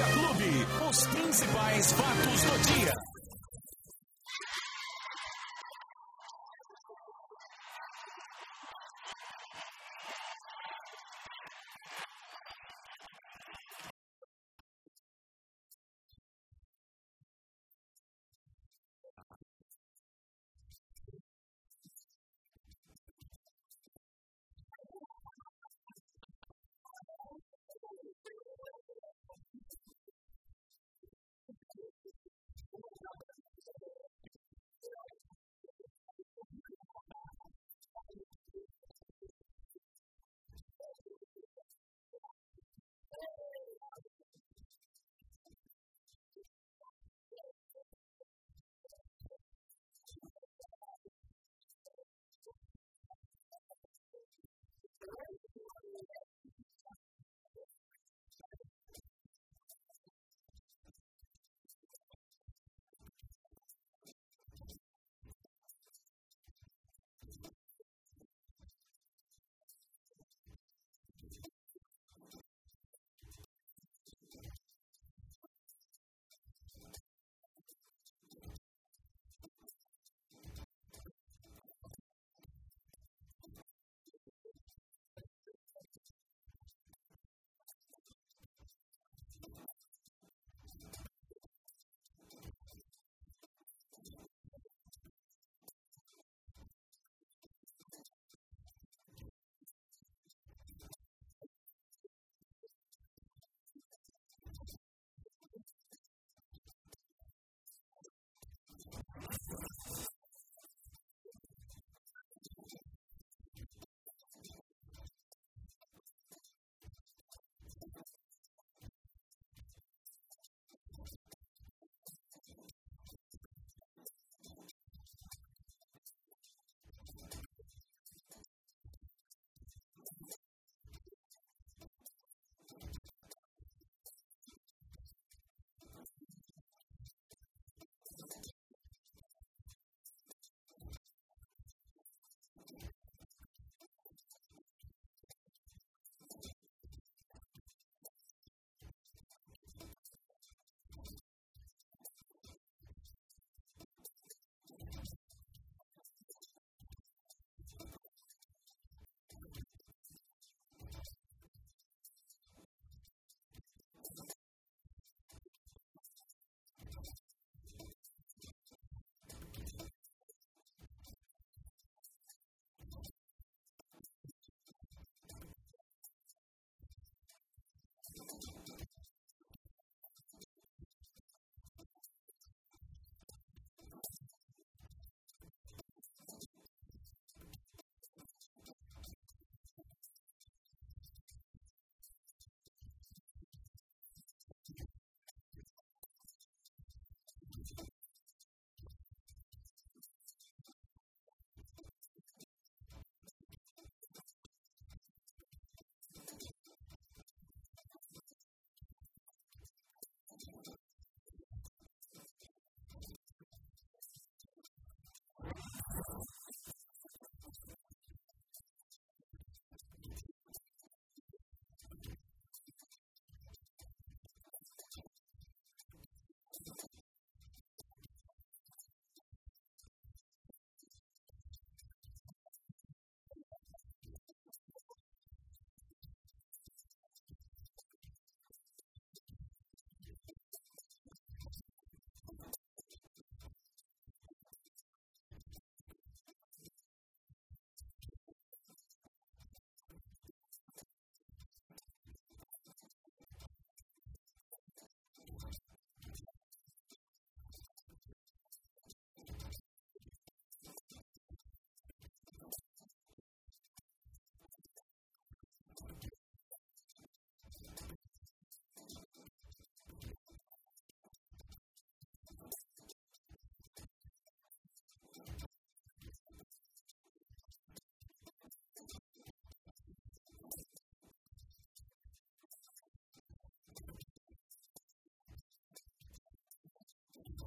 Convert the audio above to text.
Dia Clube. Os principais fatos do dia.